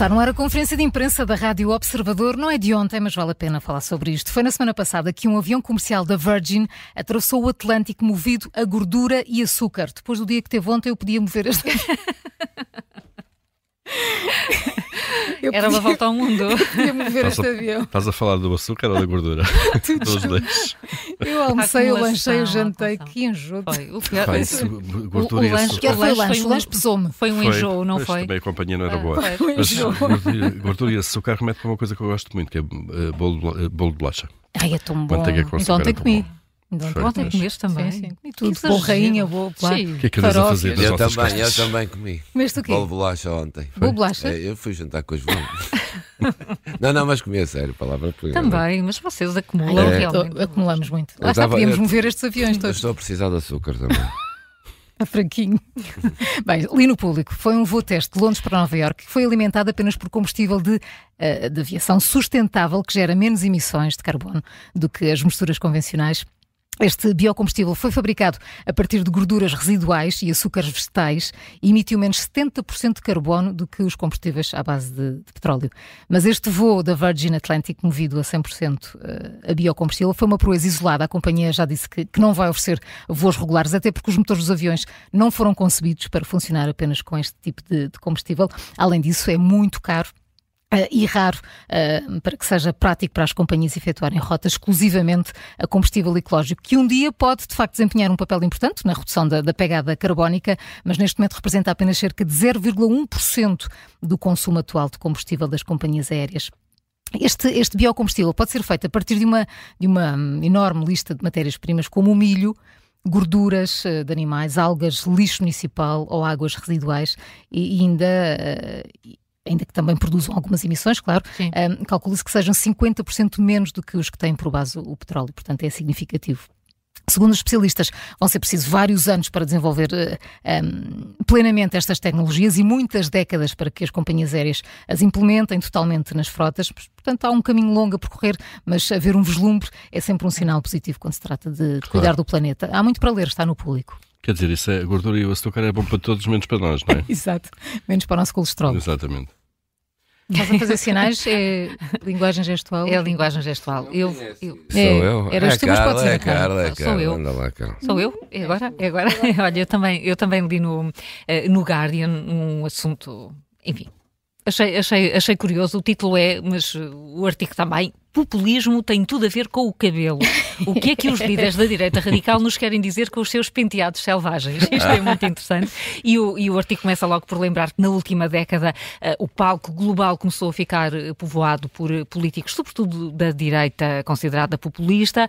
Está no ar a conferência de imprensa da Rádio Observador. Não é de ontem, mas vale a pena falar sobre isto. Foi na semana passada que um avião comercial da Virgin atravessou o Atlântico movido a gordura e açúcar. Depois do dia que teve ontem, eu podia mover este. Eu Era uma volta ao mundo. Podia mover este a, avião. Estás a falar do açúcar ou da gordura? Dos dois. Eu almocei, eu lanchei, eu jantei. Que enjoo. Foi. O pior, Pai, isso, gordura o, e lanche, açúcar. Foi o lanche, o lanche pesou-me. Foi um enjoo, não foi? Também a companhia não era Ah, boa. foi. Mas gordura, gordura e açúcar remete para uma coisa que eu gosto muito, que é eh, bolo, eh, bolo de bolacha. Ai, é tão bom. Manteiga com Então açúcar ontem é tão comi. Então. Ontem Mas- comeste também. Sim, sim. E tudo. Que Bom exagero. rainha, boa. Sim. O que é que andas a fazer das Eu nossas também, eu também comi. Comeste o quê? Bolo de bolacha ontem. Boa bolacha? É, eu fui jantar com os João. não, não, mas comi a sério, palavra por Também, mas vocês acumulam Ai, realmente. tô- Acumulamos muito. Lá está, podíamos eu- mover estes aviões Eu todos. estou a precisar de açúcar também. Está fraquinho. Bem, li no público. Foi um voo teste de Londres para Nova Iorque que foi alimentado apenas por combustível de, eh, de aviação sustentável que gera menos emissões de carbono do que as misturas convencionais. Este biocombustível foi fabricado a partir de gorduras residuais e açúcares vegetais e emitiu menos 70% de carbono do que os combustíveis à base de, de petróleo. Mas este voo da Virgin Atlantic, movido a 100% a biocombustível, foi uma proeza isolada. A companhia já disse que, que não vai oferecer voos regulares, até porque os motores dos aviões não foram concebidos para funcionar apenas com este tipo de, de combustível. Além disso, é muito caro. Uh, e raro uh, para que seja prático para as companhias efetuarem rotas exclusivamente a combustível ecológico, que um dia pode de facto desempenhar um papel importante na redução da, da pegada carbónica, mas neste momento representa apenas cerca de 0,1% do consumo atual de combustível das companhias aéreas. Este, este biocombustível pode ser feito a partir de uma, de uma enorme lista de matérias-primas, como o milho, gorduras eh, de animais, algas, lixo municipal ou águas residuais e, e ainda. Ainda que também produzam algumas emissões, claro, um, calcula-se que sejam 50% menos do que os que têm por base o, petróleo, portanto é significativo. Segundo os especialistas, vão ser precisos vários anos para desenvolver eh, em, plenamente estas tecnologias e muitas décadas para que as companhias aéreas as implementem totalmente nas frotas. Portanto, há um caminho longo a percorrer, mas haver um vislumbre é sempre um sinal positivo quando se trata de, de cuidar do planeta. Há muito para ler, está no público. Quer dizer, isso é, a gordura e o açúcar é bom para todos, menos para nós, não é? Exato. Menos para o nosso colesterol. Exatamente. Estás a fazer sinais? É linguagem gestual? É a linguagem gestual. Eu, eu- Sou É, eu. eras é tu, mas Carla, pode ser é a Carla. Carla, é Sou Carla. eu. Anda lá, Carla. Sou eu? É agora? É agora? Olha, eu também, eu também li no, eh, no Guardian um assunto, enfim. Achei, achei, achei curioso, o título é, mas o artigo também. Populismo tem tudo a ver com o cabelo. O que é que os líderes da direita radical nos querem dizer com os seus penteados selvagens? Isto é muito interessante. E o, e o artigo começa logo por lembrar que na última década eh, o palco global começou a ficar eh, povoado por eh, políticos, sobretudo da direita considerada populista,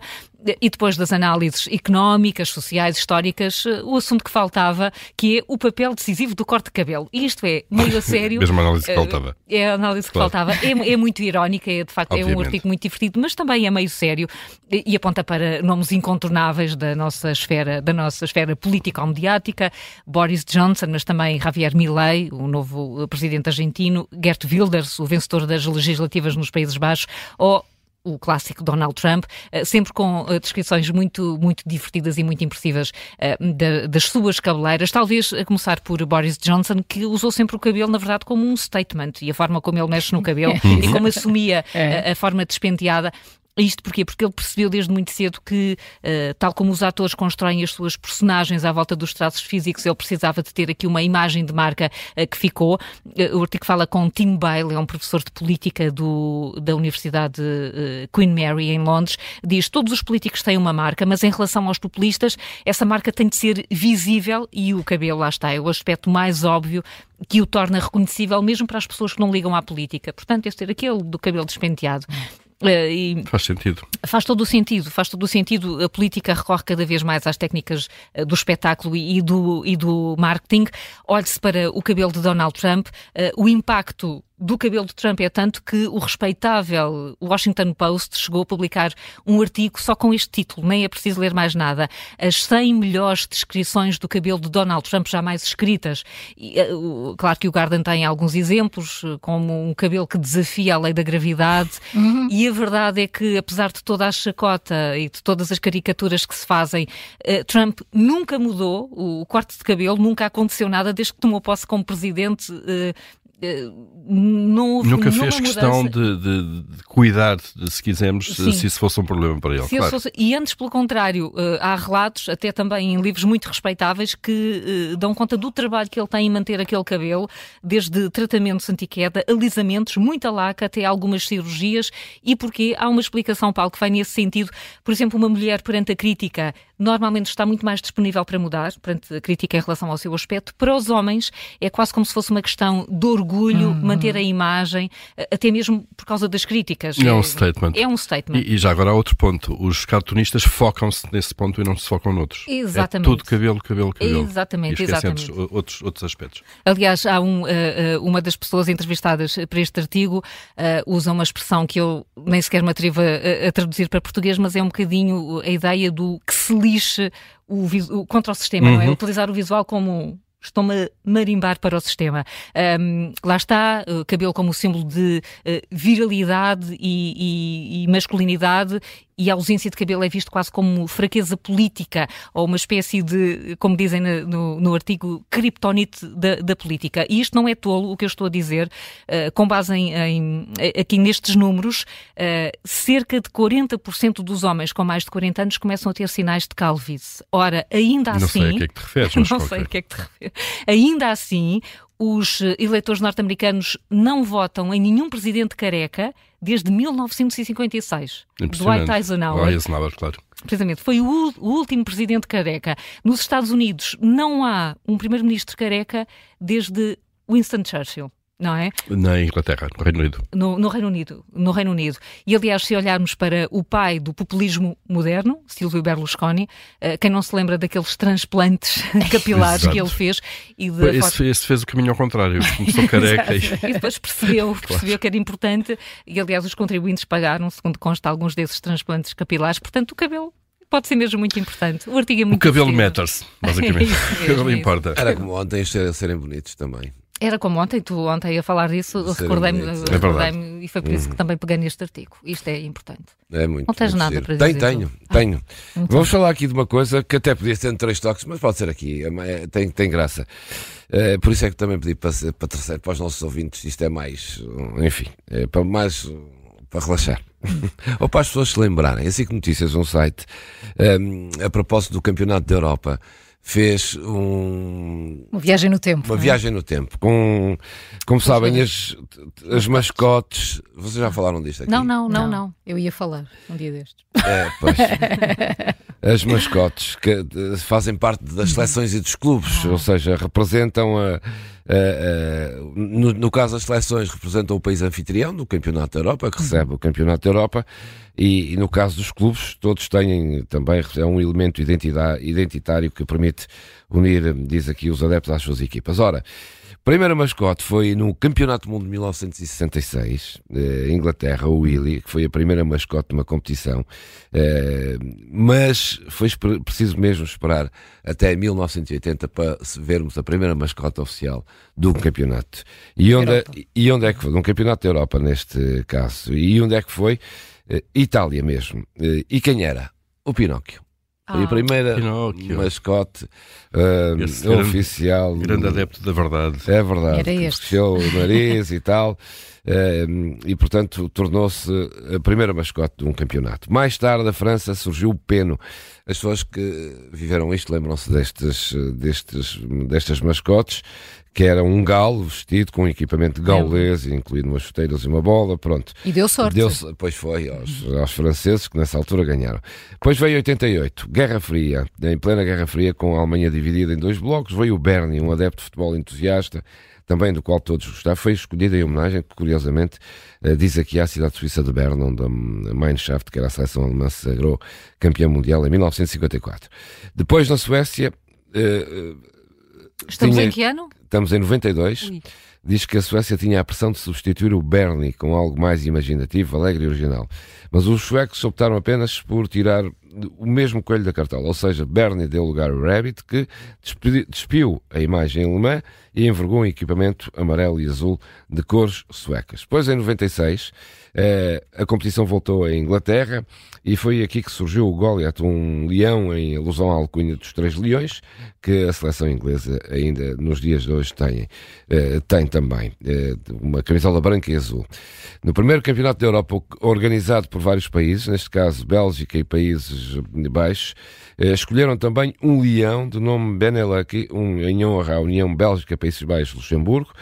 e depois das análises económicas, sociais, históricas, o assunto que faltava, que é o papel decisivo do corte de cabelo. E isto é meio a sério. Mesma análise que faltava. É a análise que Claro. faltava. É, é muito irónica, é, de facto, é um Obviamente. artigo muito divertido, mas também é meio sério e, aponta para nomes incontornáveis da nossa esfera, da nossa esfera político-mediática, Boris Johnson, mas também Javier Milei, o novo eh, presidente argentino, Gert Wilders, o vencedor das legislativas nos Países Baixos, ou o clássico Donald Trump, eh, sempre com eh, descrições muito, muito divertidas e muito impressivas eh, da- das suas cabeleiras. Talvez a começar por Boris Johnson, que usou sempre o cabelo, na verdade, como um statement e a forma como ele mexe no cabelo e como assumia É. a, a forma despenteada. Isto porquê? Porque ele percebeu desde muito cedo que, eh, tal como os atores constroem as suas personagens à volta dos traços físicos, ele precisava de ter aqui uma imagem de marca eh, que ficou. Eh, o artigo fala com Tim Bale, é um professor de política do, da Universidade Queen Mary, em Londres. Diz: todos os políticos têm uma marca, mas em relação aos populistas, essa marca tem de ser visível e o cabelo, lá está, é o aspecto mais óbvio que o torna reconhecível mesmo para as pessoas que não ligam à política. Portanto, esse ter aquele do cabelo despenteado. E Faz sentido. Faz todo o sentido, faz todo o sentido. A política recorre cada vez mais às técnicas eh, do espetáculo e do, e do marketing. Olhe-se para o cabelo de Donald Trump, eh, o impacto do cabelo de Trump é tanto que o respeitável Washington Post chegou a publicar um artigo só com este título, nem é preciso ler mais nada. As 100 melhores descrições do cabelo de Donald Trump jamais escritas. E, eh, claro que o Garden tem alguns exemplos, eh, como um cabelo que desafia a lei da gravidade, e a verdade é que, apesar de toda a chacota e de todas as caricaturas que se fazem, eh, Trump nunca mudou o corte de cabelo, nunca aconteceu nada desde que tomou posse como presidente. Eh, não houve Nunca nenhuma fez questão de, de- de cuidar, se quisermos, Sim. se isso fosse um problema para ele. Claro. fosse- E antes, pelo contrário, eh, há relatos, até também em livros muito respeitáveis, que eh, dão conta do trabalho que ele tem em manter aquele cabelo, desde tratamentos anti-queda, alisamentos, muita laca, até algumas cirurgias, e porque há uma explicação, Paulo, que vai nesse sentido. Por exemplo, uma mulher perante a crítica normalmente está muito mais disponível para mudar, perante a crítica em relação ao seu aspecto. Para os homens, é quase como se fosse uma questão de orgulho, manter a imagem, até mesmo por causa das críticas. É um statement. É um statement. E, e já agora há outro ponto. Os cartunistas focam-se nesse ponto e não se focam noutros. Exatamente. É tudo cabelo, cabelo, cabelo. Exatamente, e exatamente. outros, outros aspectos. Aliás, há um, eh, eh, uma das pessoas entrevistadas para este artigo eh, usa uma expressão que eu nem sequer me atrevo a, a traduzir para português, mas é um bocadinho a ideia do que se lixe o, o- contra o sistema, não é? Uhum. Utilizar o visual como estou-me a marimbar para o sistema. Ahm, lá está, eh, cabelo como símbolo de eh, viralidade e, e- e masculinidade e a ausência de cabelo é visto quase como fraqueza política ou uma espécie de, como dizem no, no artigo, criptonite da, da política. E isto não é tolo o que eu estou a dizer, eh, com base em, em- aqui nestes números, eh, cerca de 40% dos homens com mais de 40 anos começam a ter sinais de calvície. Ora, ainda não assim... sei a que é que te referes, mas Não qualquer- sei o que é que te refere. Ainda assim, os eh, eleitores norte-americanos não votam em nenhum presidente careca desde 1956. Dwight. Eisenhower. Eisenhower, claro. Precisamente, foi o, o último presidente careca. Nos Estados Unidos não há um primeiro-ministro careca desde Winston Churchill. Não é? Na Inglaterra, no Reino Unido. no, no Reino Unido, no Reino Unido. E aliás, se olharmos para o pai do populismo moderno, Silvio Berlusconi, eh, quem não se lembra daqueles transplantes capilares que ele fez e de Esse, esse fez o caminho ao contrário. Começou careca e. e depois percebeu, percebeu que era importante e aliás os contribuintes pagaram, segundo consta, alguns desses transplantes capilares, portanto o cabelo pode ser mesmo muito importante. O artigo é O muito cabelo preciso. matters, basicamente. É isso o mesmo, cabelo é importa. Era como ontem serem bonitos também. Era como ontem, tu ontem a falar disso, recordei-me. É recordei-me e foi por isso que também peguei neste artigo. Isto é importante. É muito. Não tens nada para Tenho, dizer, tenho, João? tenho. Vamos falar aqui de uma coisa que até podia ser em três toques, mas pode ser aqui. é é- Tem, tem graça. Eh, por isso é que também pedi para, para terceiro, para os nossos ouvintes, isto é mais, enfim, é para mais, para relaxar. Ou para as pessoas se lembrarem. A SIC Notícias, um site, um, a propósito do Campeonato da Europa, fez um, Uma viagem no tempo. uma não é? viagem no tempo. Com, como sabem, as, as mascotes. Vocês já falaram disto aqui? Não, não, não, não. Eu ia falar um dia destes. É, pois. As mascotes que fazem parte das seleções e dos clubes, ou seja, representam a. a- a- no, no caso, as seleções representam o país anfitrião do Campeonato da Europa, que recebe o Campeonato da Europa, e, e no caso dos clubes, todos têm também é um elemento identidade, identitário que permite unir, diz aqui, os adeptos às suas equipas. Ora, Primeira mascote foi no Campeonato do Mundo de 1966, eh, Inglaterra, o Willy, que foi a primeira mascote de uma competição, eh, mas foi preciso mesmo esperar até 1980 para vermos a primeira mascote oficial do campeonato. E onde, é, Europa. e onde é que foi? Num campeonato da Europa, neste caso. E onde é que foi? Eh, Itália mesmo. Eh, e quem era? O Pinóquio. Foi Ah. a primeira Pinóquio. mascote eh, Esse grande- oficial. Grande adepto da verdade. É verdade. Era que este. O nariz e tal. eh, e, portanto, tornou-se a primeira mascote de um campeonato. Mais tarde, a França surgiu o Peno. As pessoas que viveram isto lembram-se destes, destes, destas mascotes, que era um galo vestido com equipamento gaulês, incluindo umas chuteiras e uma bola. Pronto. E deu sorte. Deu pois foi aos, aos franceses que nessa altura ganharam. Depois veio 88, Guerra Fria, em plena Guerra Fria, com a Alemanha dividida em dois blocos. Veio o Bernie, um adepto de futebol entusiasta, também do qual todos gostavam. Foi escolhido em homenagem, que curiosamente eh, diz aqui à cidade suíça de Bern, onde a Mannschaft, que era a seleção alemã, se sagrou campeã mundial em 1954. Depois na Suécia. eh, eh, Estamos Tinha- em que ano? Estamos em 92. Ui. Diz que a Suécia tinha a pressão de substituir o Bernie com algo mais imaginativo, alegre e original. Mas os suecos optaram apenas por tirar o mesmo coelho da cartola, ou seja, Bernie deu lugar ao Rabbit, que despiu a imagem alemã e envergou um equipamento amarelo e azul de cores suecas. Depois, em 96, eh, a competição voltou à Inglaterra e foi aqui que surgiu o Goliath, um leão em alusão à alcunha dos Três Leões, que a seleção inglesa ainda nos dias de hoje tem, eh, tem também. Eh, uma camisola branca e azul. No primeiro campeonato da Europa, organizado por vários países, neste caso Bélgica e Países Baixos, escolheram também um leão de nome Benelux, um, em honra à União Bélgica, Países Baixos, Luxemburgo,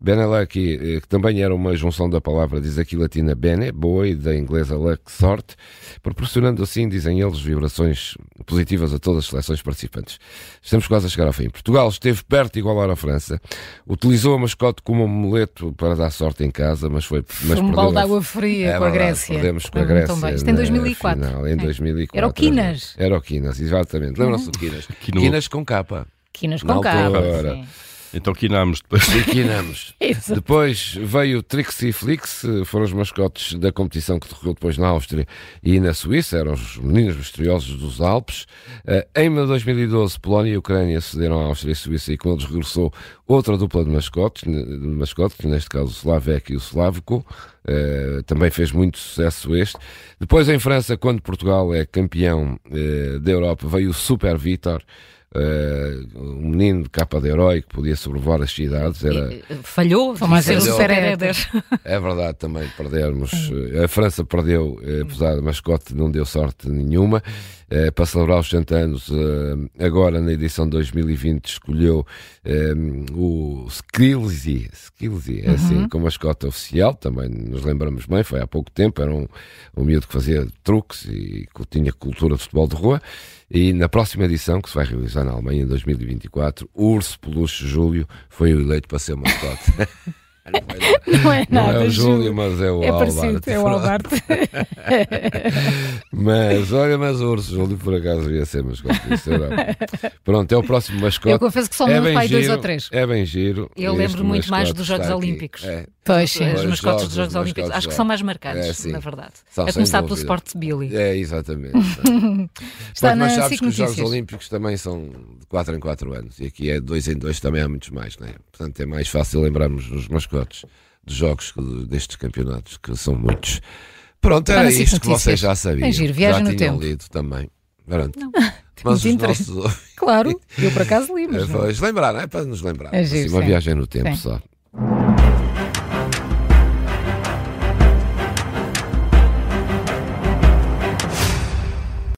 Benelux, eh, que também era uma junção da palavra diz aqui latina bene, boa, e da inglesa luck, sorte, proporcionando assim, dizem eles, vibrações positivas a todas as seleções participantes. Estamos quase a chegar ao fim. Portugal esteve perto de igualar a França, utilizou a mascote como amuleto para dar sorte em casa, mas foi... Mas um balde de água fria é com a Grécia. Perdemos com a Grécia. Isto em 2004. Final, em 2004. Era o Quinas. Era o Quinas, exatamente. Lembram-se do Quinas? Quinas com capa. Quinas com capa. Então quinámos depois. E quinamos. depois veio o Trixie Flix, foram os mascotes da competição que decorreu depois na Áustria e na Suíça, eram os meninos misteriosos dos Alpes. Eh, em 2012, Polónia e Ucrânia cederam à Áustria e Suíça e com eles regressou outra dupla de mascotes, de mascotes neste caso o Slavek e o Slavico. Uh, também fez muito sucesso este. Depois em França, quando Portugal é campeão uh, da Europa, veio o Super Vitor. Uh, um menino de capa de herói que podia sobrevoar as cidades. Era... Falhou, mas era super É verdade, também perdemos. A França perdeu, eh, apesar da mascote, não deu sorte nenhuma. Uh, para celebrar os 60 anos, uh, agora na edição de 2020, escolheu o Skillsy, Skillsy é assim, uhum. como mascote oficial, também nos lembramos bem, foi há pouco tempo, era um, um miúdo que fazia truques e que tinha cultura de futebol de rua. E na próxima edição, que se vai realizar na Alemanha em 2024, o Urso Peluche Júlio foi eleito para ser mascote. Não é nada. Não é o Júlio, mas é o é Alberto. É o Alberto. mas olha, mas o urso Júlio por acaso ia ser mascote. Pronto, é o próximo mascote. Eu confesso que só é me pai dois ou três. É bem giro. Eu lembro muito mais dos Jogos Olímpicos. É. Pois sim. Os mascotes dos Jogos Olímpicos. Acho que são mais marcados, é, na verdade. São, a começar pelo Sport Billy. É, exatamente. Está mas sabes que os Jogos Olímpicos também são de 4 em 4 anos. E aqui é 2 em 2 também há muitos mais, não é? Portanto, é mais fácil lembrarmos dos mascotes de jogos destes campeonatos, que são muitos. Pronto, era isto que vocês já sabiam. É giro, viagem já no tinham tempo. lido também. Pronto. Não. Mas os nossos... Claro, eu por acaso li, mas Pois, lembrar, é para nos lembrar. É giro, assim, uma viagem no tempo sim. só.